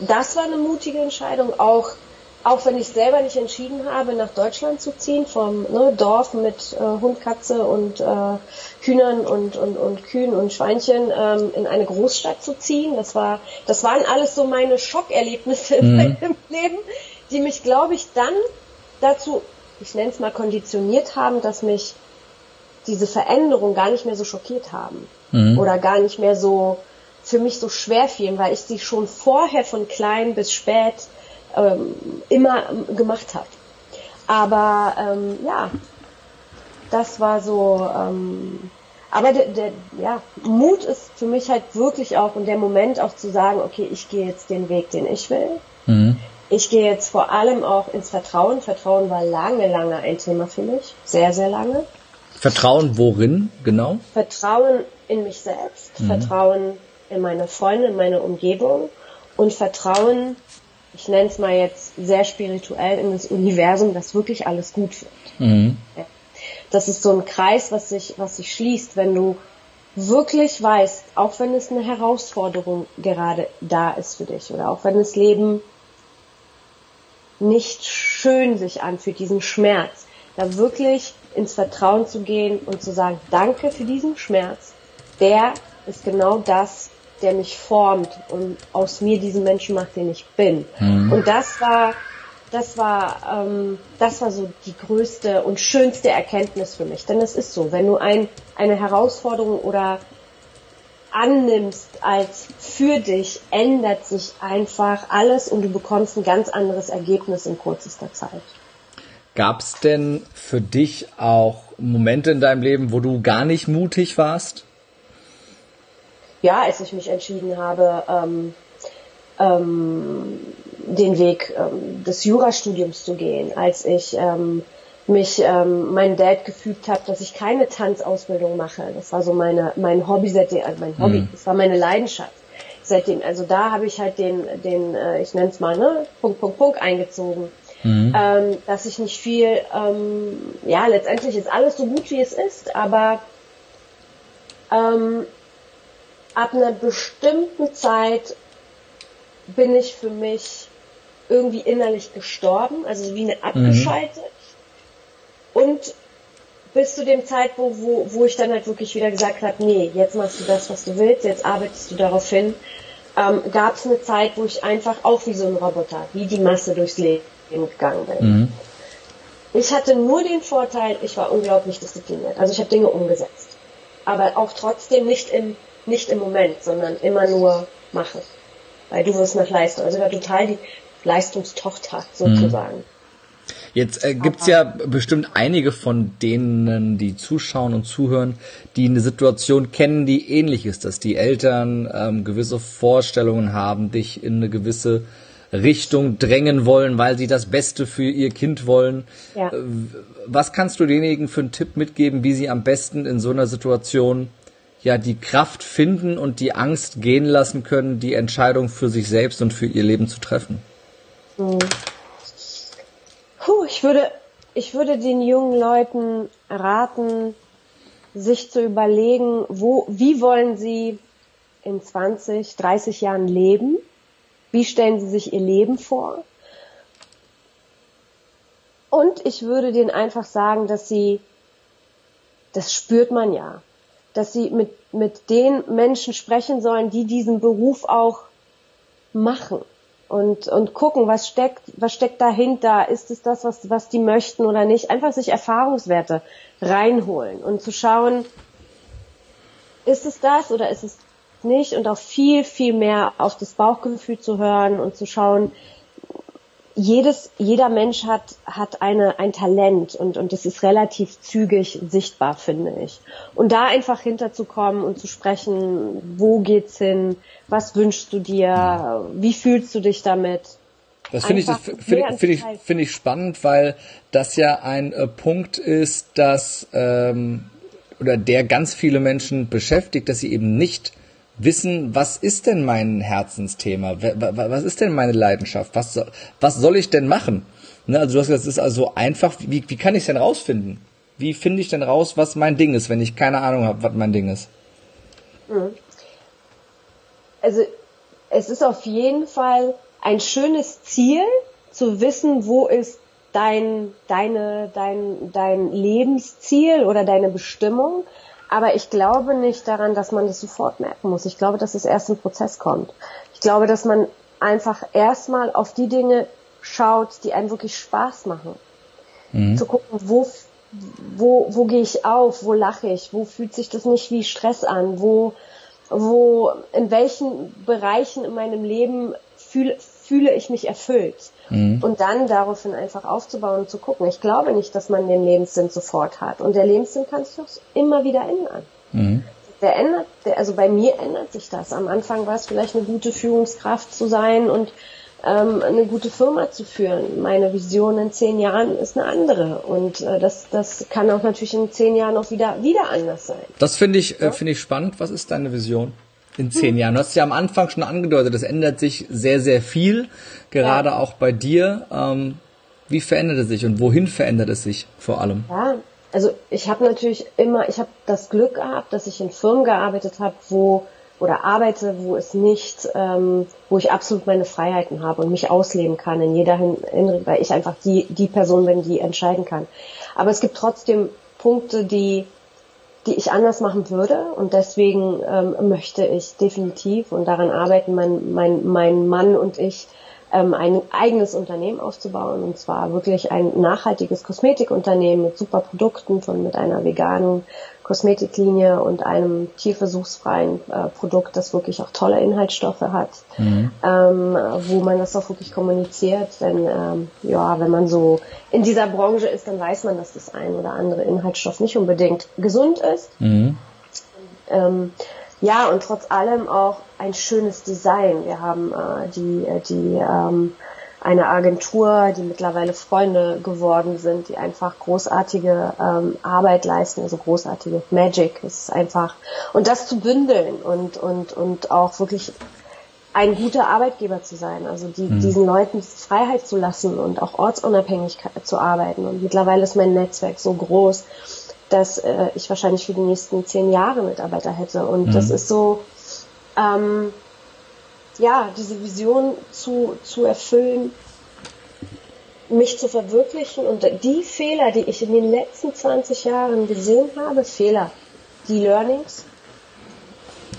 das war eine mutige Entscheidung, auch auch wenn ich selber nicht entschieden habe, nach Deutschland zu ziehen, vom ne, Dorf mit äh, Hund, Katze und äh, Hühnern und, und, und Kühen und Schweinchen ähm, in eine Großstadt zu ziehen. Das war, das waren alles so meine Schockerlebnisse mhm. (laughs) in meinem Leben, die mich, glaube ich, dann dazu, ich nenne es mal, konditioniert haben, dass mich diese Veränderung gar nicht mehr so schockiert haben. Mhm. Oder gar nicht mehr so für mich so schwer fielen, weil ich sie schon vorher von klein bis spät ähm, immer gemacht habe. Aber ähm, ja, das war so. Ähm, aber der, der, ja, Mut ist für mich halt wirklich auch und der Moment auch zu sagen, okay, ich gehe jetzt den Weg, den ich will. Mhm. Ich gehe jetzt vor allem auch ins Vertrauen. Vertrauen war lange, lange ein Thema für mich. Sehr, sehr lange. Vertrauen worin, genau? Vertrauen in mich selbst. Mhm. Vertrauen in meine Freunde, in meine Umgebung und Vertrauen, ich nenne es mal jetzt sehr spirituell, in das Universum, dass wirklich alles gut wird. Mhm. Das ist so ein Kreis, was sich, was sich schließt, wenn du wirklich weißt, auch wenn es eine Herausforderung gerade da ist für dich oder auch wenn das Leben nicht schön sich anfühlt, diesen Schmerz, da wirklich ins Vertrauen zu gehen und zu sagen, danke für diesen Schmerz. Der ist genau das, der mich formt und aus mir diesen Menschen macht, den ich bin. Mhm. Und das war, das war, ähm, das war so die größte und schönste Erkenntnis für mich. Denn es ist so, wenn du ein, eine Herausforderung oder annimmst als für dich, ändert sich einfach alles und du bekommst ein ganz anderes Ergebnis in kürzester Zeit. Gab es denn für dich auch Momente in deinem Leben, wo du gar nicht mutig warst? Ja, als ich mich entschieden habe, ähm, ähm, den Weg ähm, des Jurastudiums zu gehen, als ich ähm, mich ähm, mein Dad gefügt habe, dass ich keine Tanzausbildung mache. Das war so meine mein Hobby seitdem, also mein Hobby, mhm. das war meine Leidenschaft seitdem. Also da habe ich halt den den äh, ich nenne es mal ne Punkt Punkt Punkt eingezogen, mhm. ähm, dass ich nicht viel ähm, ja letztendlich ist alles so gut wie es ist, aber ähm, ab einer bestimmten Zeit bin ich für mich irgendwie innerlich gestorben, also wie eine mhm. abgeschaltet. Mhm. Und bis zu dem Zeitpunkt, wo, wo ich dann halt wirklich wieder gesagt habe, nee, jetzt machst du das, was du willst, jetzt arbeitest du darauf hin, ähm, gab es eine Zeit, wo ich einfach auch wie so ein Roboter, wie die Masse durchs Leben gegangen bin. Mhm. Ich hatte nur den Vorteil, ich war unglaublich diszipliniert. Also ich habe Dinge umgesetzt. Aber auch trotzdem nicht im, nicht im Moment, sondern immer nur machen. Weil du wirst nach Leistung. Also ich war total die Leistungstochter sozusagen. Mhm. Jetzt äh, gibt's ja bestimmt einige von denen, die zuschauen und zuhören, die eine Situation kennen, die ähnlich ist, dass die Eltern ähm, gewisse Vorstellungen haben, dich in eine gewisse Richtung drängen wollen, weil sie das Beste für ihr Kind wollen. Ja. Äh, was kannst du denjenigen für einen Tipp mitgeben, wie sie am besten in so einer Situation ja die Kraft finden und die Angst gehen lassen können, die Entscheidung für sich selbst und für ihr Leben zu treffen? Mhm. Puh, ich würde, ich würde den jungen Leuten raten, sich zu überlegen, wo, wie wollen sie in 20, 30 Jahren leben? Wie stellen sie sich ihr Leben vor? Und ich würde denen einfach sagen, dass sie, das spürt man ja, dass sie mit, mit den Menschen sprechen sollen, die diesen Beruf auch machen und, und gucken, was steckt, was steckt dahinter, ist es das, was, was die möchten oder nicht, einfach sich Erfahrungswerte reinholen und zu schauen, ist es das oder ist es nicht? Und auch viel, viel mehr auf das Bauchgefühl zu hören und zu schauen, jedes, jeder Mensch hat, hat eine, ein Talent und, und das ist relativ zügig sichtbar, finde ich. Und da einfach hinterzukommen und zu sprechen, wo geht's hin, was wünschst du dir, wie fühlst du dich damit? Das finde ich, finde ich, ich, find ich spannend, weil das ja ein äh, Punkt ist, dass, ähm, oder der ganz viele Menschen beschäftigt, dass sie eben nicht wissen, was ist denn mein Herzensthema? Was ist denn meine Leidenschaft? Was, was soll ich denn machen? Ne, also du hast gesagt, es ist also einfach. Wie, wie kann ich es denn rausfinden? Wie finde ich denn raus, was mein Ding ist, wenn ich keine Ahnung habe, was mein Ding ist? Mhm. Also es ist auf jeden Fall ein schönes Ziel, zu wissen, wo ist dein, deine, dein, dein Lebensziel oder deine Bestimmung. Aber ich glaube nicht daran, dass man das sofort merken muss. Ich glaube, dass es erst im Prozess kommt. Ich glaube, dass man einfach erstmal auf die Dinge schaut, die einem wirklich Spaß machen. Mhm. Zu gucken, wo, wo, wo gehe ich auf, wo lache ich, wo fühlt sich das nicht wie Stress an, wo, wo, in welchen Bereichen in meinem Leben fühle, fühle ich mich erfüllt. Mhm. Und dann daraufhin einfach aufzubauen und zu gucken. Ich glaube nicht, dass man den Lebenssinn sofort hat. Und der Lebenssinn kann sich auch immer wieder ändern. Mhm. Der ändert, der, also bei mir ändert sich das. Am Anfang war es vielleicht eine gute Führungskraft zu sein und ähm, eine gute Firma zu führen. Meine Vision in zehn Jahren ist eine andere und äh, das, das kann auch natürlich in zehn Jahren auch wieder wieder anders sein. Das finde ich äh, finde ich spannend. Was ist deine Vision? In zehn. Jahren. Du hast ja am Anfang schon angedeutet, es ändert sich sehr, sehr viel, gerade ja. auch bei dir. Ähm, wie verändert es sich und wohin verändert es sich vor allem? Ja, also ich habe natürlich immer, ich habe das Glück gehabt, dass ich in Firmen gearbeitet habe, wo oder arbeite, wo es nicht, ähm, wo ich absolut meine Freiheiten habe und mich ausleben kann in jeder Hinsicht, weil ich einfach die die Person bin, die entscheiden kann. Aber es gibt trotzdem Punkte, die die ich anders machen würde. Und deswegen ähm, möchte ich definitiv und daran arbeiten mein mein mein Mann und ich ähm, ein eigenes Unternehmen aufzubauen. Und zwar wirklich ein nachhaltiges Kosmetikunternehmen mit super Produkten von mit einer veganen Kosmetiklinie und einem tierversuchsfreien äh, Produkt, das wirklich auch tolle Inhaltsstoffe hat, mhm. ähm, wo man das auch wirklich kommuniziert. Denn ähm, ja, wenn man so in dieser Branche ist, dann weiß man, dass das ein oder andere Inhaltsstoff nicht unbedingt gesund ist. Mhm. Ähm, ja, und trotz allem auch ein schönes Design. Wir haben äh, die, äh, die ähm, eine Agentur, die mittlerweile Freunde geworden sind, die einfach großartige ähm, Arbeit leisten, also großartige Magic. Es ist einfach und das zu bündeln und und und auch wirklich ein guter Arbeitgeber zu sein, also die, mhm. diesen Leuten Freiheit zu lassen und auch ortsunabhängig zu arbeiten. Und mittlerweile ist mein Netzwerk so groß, dass äh, ich wahrscheinlich für die nächsten zehn Jahre Mitarbeiter hätte. Und mhm. das ist so, ähm, ja, diese Vision zu, zu erfüllen, mich zu verwirklichen und die Fehler, die ich in den letzten 20 Jahren gesehen habe, Fehler, die Learnings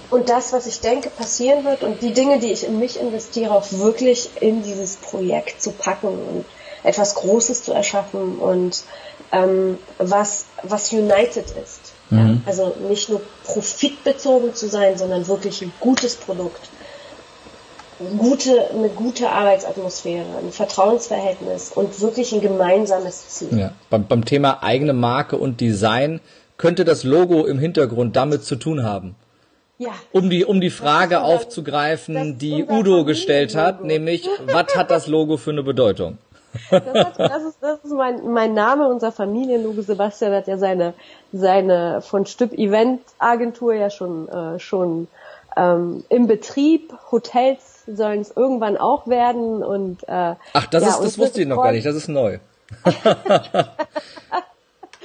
und das, was ich denke passieren wird und die Dinge, die ich in mich investiere, auch wirklich in dieses Projekt zu packen und etwas Großes zu erschaffen und ähm, was, was united ist. Mhm. Also nicht nur profitbezogen zu sein, sondern wirklich ein gutes Produkt. Gute, eine gute Arbeitsatmosphäre, ein Vertrauensverhältnis und wirklich ein gemeinsames Ziel. Ja. Beim, beim Thema eigene Marke und Design könnte das Logo im Hintergrund damit zu tun haben. Ja. Um die, um die Frage aufzugreifen, die Udo gestellt hat, nämlich, was hat das Logo für eine Bedeutung? Das, hat, das, ist, das ist mein, mein Name, unser Familienlogo. Sebastian hat ja seine, seine von Stück Event Agentur ja schon, äh, schon ähm, im Betrieb. Hotels sollen es irgendwann auch werden und äh, Ach, das ja, ist, das wusste ich noch gar nicht. Das ist neu. (laughs)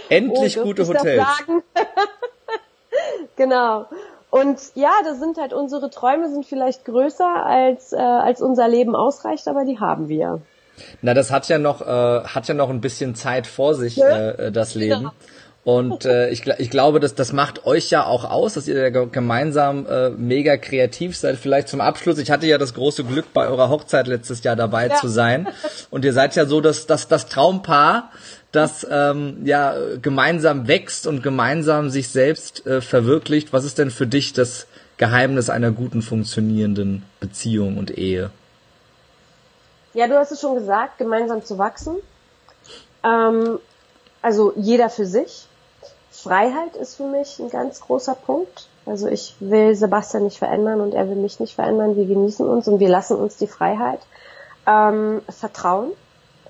Endlich oh, gute Hotels. (laughs) genau. Und ja, das sind halt unsere Träume sind vielleicht größer als äh, als unser Leben ausreicht, aber die haben wir. Na, das hat ja noch, äh, hat ja noch ein bisschen Zeit vor sich, äh, das Leben. Ja. Und äh, ich, ich glaube, dass das macht euch ja auch aus, dass ihr ja gemeinsam äh, mega kreativ seid. Vielleicht zum Abschluss. Ich hatte ja das große Glück, bei eurer Hochzeit letztes Jahr dabei ja. zu sein. Und ihr seid ja so, dass, dass das Traumpaar, das ähm, ja gemeinsam wächst und gemeinsam sich selbst äh, verwirklicht. Was ist denn für dich das Geheimnis einer guten funktionierenden Beziehung und Ehe? Ja, du hast es schon gesagt, gemeinsam zu wachsen. Ähm, also jeder für sich. Freiheit ist für mich ein ganz großer Punkt. Also ich will Sebastian nicht verändern und er will mich nicht verändern. Wir genießen uns und wir lassen uns die Freiheit. Ähm, Vertrauen,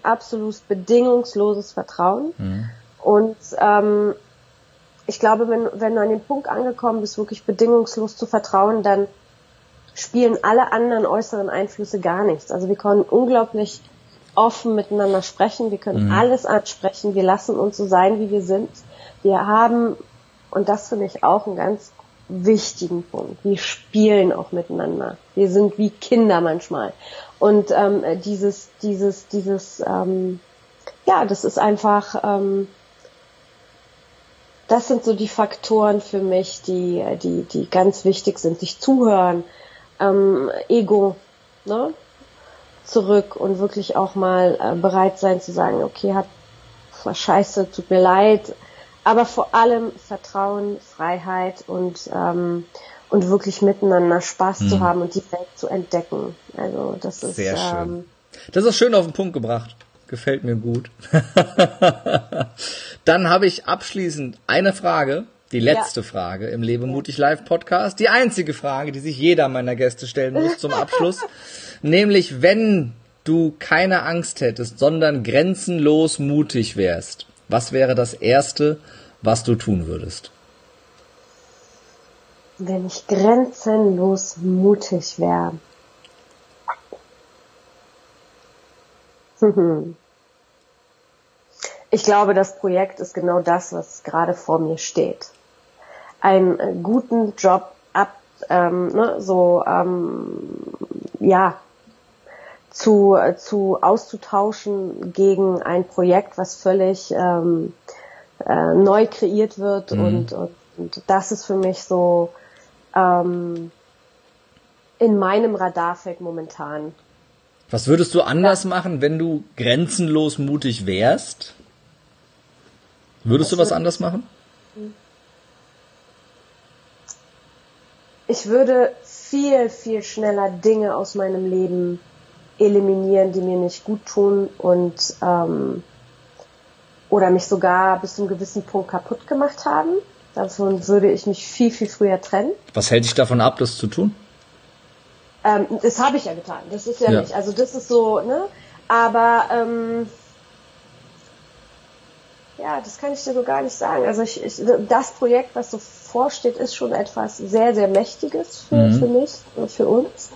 absolut bedingungsloses Vertrauen. Mhm. Und ähm, ich glaube, wenn, wenn du an den Punkt angekommen bist, wirklich bedingungslos zu vertrauen, dann spielen alle anderen äußeren Einflüsse gar nichts. Also wir können unglaublich offen miteinander sprechen, wir können mhm. alles ansprechen, wir lassen uns so sein, wie wir sind. Wir haben, und das finde ich auch einen ganz wichtigen Punkt, wir spielen auch miteinander. Wir sind wie Kinder manchmal. Und ähm, dieses, dieses, dieses, ähm, ja, das ist einfach, ähm, das sind so die Faktoren für mich, die, die, die ganz wichtig sind. Sich zuhören, ähm, Ego ne, zurück und wirklich auch mal äh, bereit sein zu sagen, okay, hat war scheiße, tut mir leid, aber vor allem Vertrauen, Freiheit und ähm, und wirklich miteinander Spaß hm. zu mhm. haben und die Welt zu entdecken. Also das ist sehr schön. Ähm, das ist schön auf den Punkt gebracht. Gefällt mir gut. (laughs) Dann habe ich abschließend eine Frage die letzte ja. Frage im Lebe mutig live Podcast. Die einzige Frage, die sich jeder meiner Gäste stellen muss zum Abschluss. (laughs) Nämlich, wenn du keine Angst hättest, sondern grenzenlos mutig wärst, was wäre das Erste, was du tun würdest? Wenn ich grenzenlos mutig wäre. (laughs) ich glaube, das Projekt ist genau das, was gerade vor mir steht. Einen äh, guten Job ab, ähm, ne, so ähm, ja zu, zu auszutauschen gegen ein Projekt, was völlig ähm, äh, neu kreiert wird mhm. und, und, und das ist für mich so ähm, in meinem Radarfeld momentan. Was würdest du anders ja. machen, wenn du grenzenlos mutig wärst? Würdest was du was anders machen? Ich würde viel, viel schneller Dinge aus meinem Leben eliminieren, die mir nicht gut tun und ähm, oder mich sogar bis zu einem gewissen Punkt kaputt gemacht haben. Davon würde ich mich viel, viel früher trennen. Was hält dich davon ab, das zu tun? Ähm, das habe ich ja getan. Das ist ja, ja, nicht. Also das ist so, ne? Aber ähm, ja, das kann ich dir so gar nicht sagen. Also ich, ich, das Projekt, was so vorsteht, ist schon etwas sehr, sehr Mächtiges für, mhm. für mich und für uns.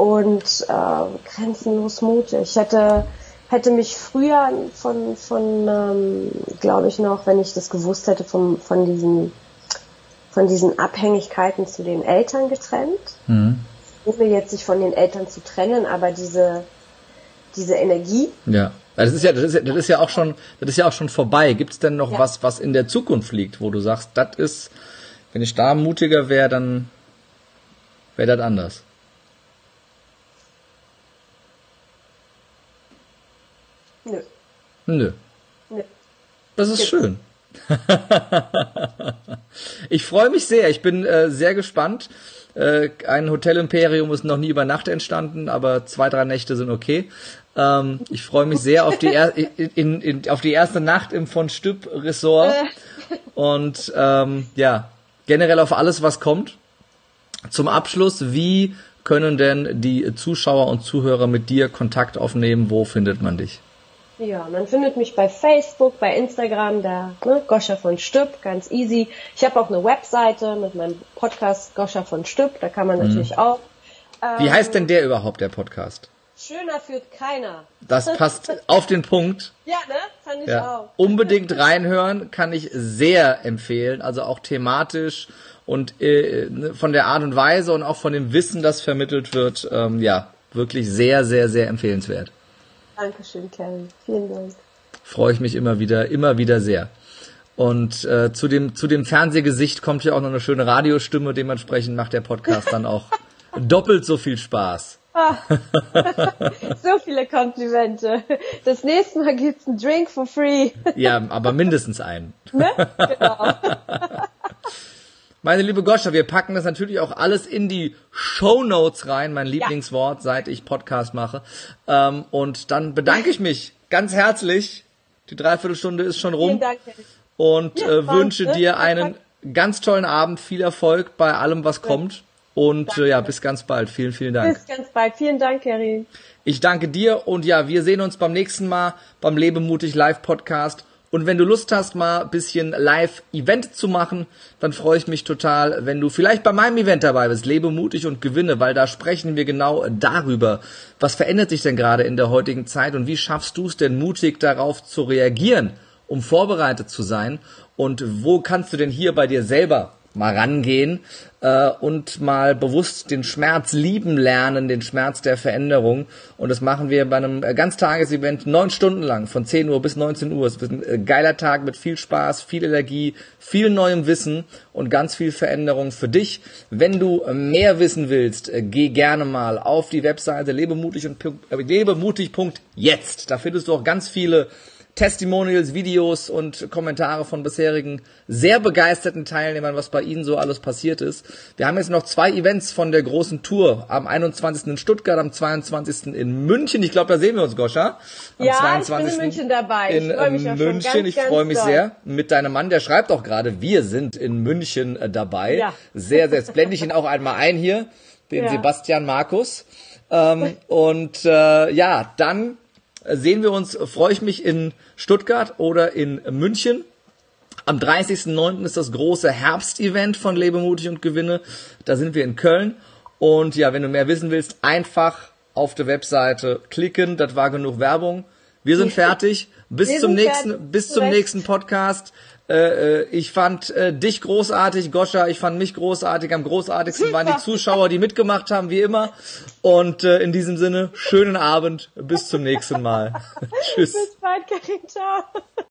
Und äh, grenzenlos mutig. Ich hätte hätte mich früher von, von ähm, glaube ich noch, wenn ich das gewusst hätte, vom, von diesen von diesen Abhängigkeiten zu den Eltern getrennt. Mhm. Ohne jetzt sich von den Eltern zu trennen, aber diese, diese Energie. Ja. Das ist ja, das ist ja, das ist ja auch schon, das ist ja auch schon vorbei. Gibt es denn noch ja. was, was in der Zukunft liegt, wo du sagst, das ist, wenn ich da mutiger wäre, dann wäre das anders? Nö. Nö. Nö. Das ist Gibt's. schön. (laughs) ich freue mich sehr. Ich bin äh, sehr gespannt. Äh, ein Hotel Imperium ist noch nie über Nacht entstanden, aber zwei, drei Nächte sind okay. Ähm, ich freue mich sehr auf die, (laughs) er in, in, auf die erste Nacht im von Stüb Ressort und ähm, ja, generell auf alles, was kommt. Zum Abschluss, wie können denn die Zuschauer und Zuhörer mit dir Kontakt aufnehmen? Wo findet man dich? Ja, man findet mich bei Facebook, bei Instagram, da ne, Goscha von Stüpp, ganz easy. Ich habe auch eine Webseite mit meinem Podcast Goscha von Stüpp, da kann man mhm. natürlich auch. Ähm, Wie heißt denn der überhaupt, der Podcast? Schöner führt keiner. Das passt (laughs) auf den Punkt. Ja, ne? Fand ich ja. auch. Unbedingt reinhören, kann ich sehr empfehlen. Also auch thematisch und äh, ne, von der Art und Weise und auch von dem Wissen, das vermittelt wird, ähm, ja, wirklich sehr, sehr, sehr empfehlenswert. Dankeschön, Kevin. Vielen Dank. Freue ich mich immer wieder, immer wieder sehr. Und äh, zu dem zu dem Fernsehgesicht kommt ja auch noch eine schöne Radiostimme. Dementsprechend macht der Podcast dann auch (laughs) doppelt so viel Spaß. Ah, (laughs) so viele Komplimente. Das nächste Mal gibt's einen Drink for free. Ja, aber mindestens einen. Ne? Genau. (laughs) Meine liebe Goscha, wir packen das natürlich auch alles in die Show Notes rein, mein Lieblingswort, ja. seit ich Podcast mache. Ähm, und dann bedanke ich mich ganz herzlich. Die Dreiviertelstunde ist schon rum. Vielen Dank. Und äh, wünsche dir einen ganz tollen Abend, viel Erfolg bei allem, was kommt. Und äh, ja, bis ganz bald. Vielen, vielen Dank. Bis ganz bald. Vielen Dank, Kerry. Ich danke dir und ja, wir sehen uns beim nächsten Mal beim Lebemutig Live Podcast. Und wenn du Lust hast, mal bisschen Live-Event zu machen, dann freue ich mich total, wenn du vielleicht bei meinem Event dabei bist. Lebe mutig und gewinne, weil da sprechen wir genau darüber. Was verändert sich denn gerade in der heutigen Zeit und wie schaffst du es denn mutig darauf zu reagieren, um vorbereitet zu sein? Und wo kannst du denn hier bei dir selber mal rangehen äh, und mal bewusst den Schmerz lieben lernen, den Schmerz der Veränderung. Und das machen wir bei einem äh, Ganztagesevent neun Stunden lang, von 10 Uhr bis 19 Uhr. Es wird ein äh, geiler Tag mit viel Spaß, viel Energie, viel neuem Wissen und ganz viel Veränderung für dich. Wenn du mehr wissen willst, äh, geh gerne mal auf die Webseite lebemutig und lebemutig.jetzt. Da findest du auch ganz viele Testimonials, Videos und Kommentare von bisherigen sehr begeisterten Teilnehmern, was bei ihnen so alles passiert ist. Wir haben jetzt noch zwei Events von der großen Tour. Am 21. in Stuttgart, am 22. in München. Ich glaube, da sehen wir uns, Goscha. Am ja, 22. ich bin in München dabei. In ich freue mich München. Ganz, ich freue mich sehr. Mit deinem Mann, der schreibt auch gerade, wir sind in München äh, dabei. Ja. Sehr, sehr. Jetzt blende ich ihn auch einmal ein hier, den ja. Sebastian Markus. Ähm, und äh, ja, dann sehen wir uns, freue ich mich in Stuttgart oder in München. Am 30.09. ist das große Herbstevent von Lebemutig und Gewinne. Da sind wir in Köln. Und ja, wenn du mehr wissen willst, einfach auf der Webseite klicken. Das war genug Werbung. Wir sind (laughs) fertig. Bis Wir zum nächsten, fertig. bis zum nächsten Podcast. Äh, äh, ich fand äh, dich großartig, Goscha, ich fand mich großartig. Am großartigsten waren die Zuschauer, die mitgemacht haben, wie immer. Und äh, in diesem Sinne, schönen Abend, bis zum nächsten Mal. (laughs) Tschüss. Bis bald, Karin. Ciao.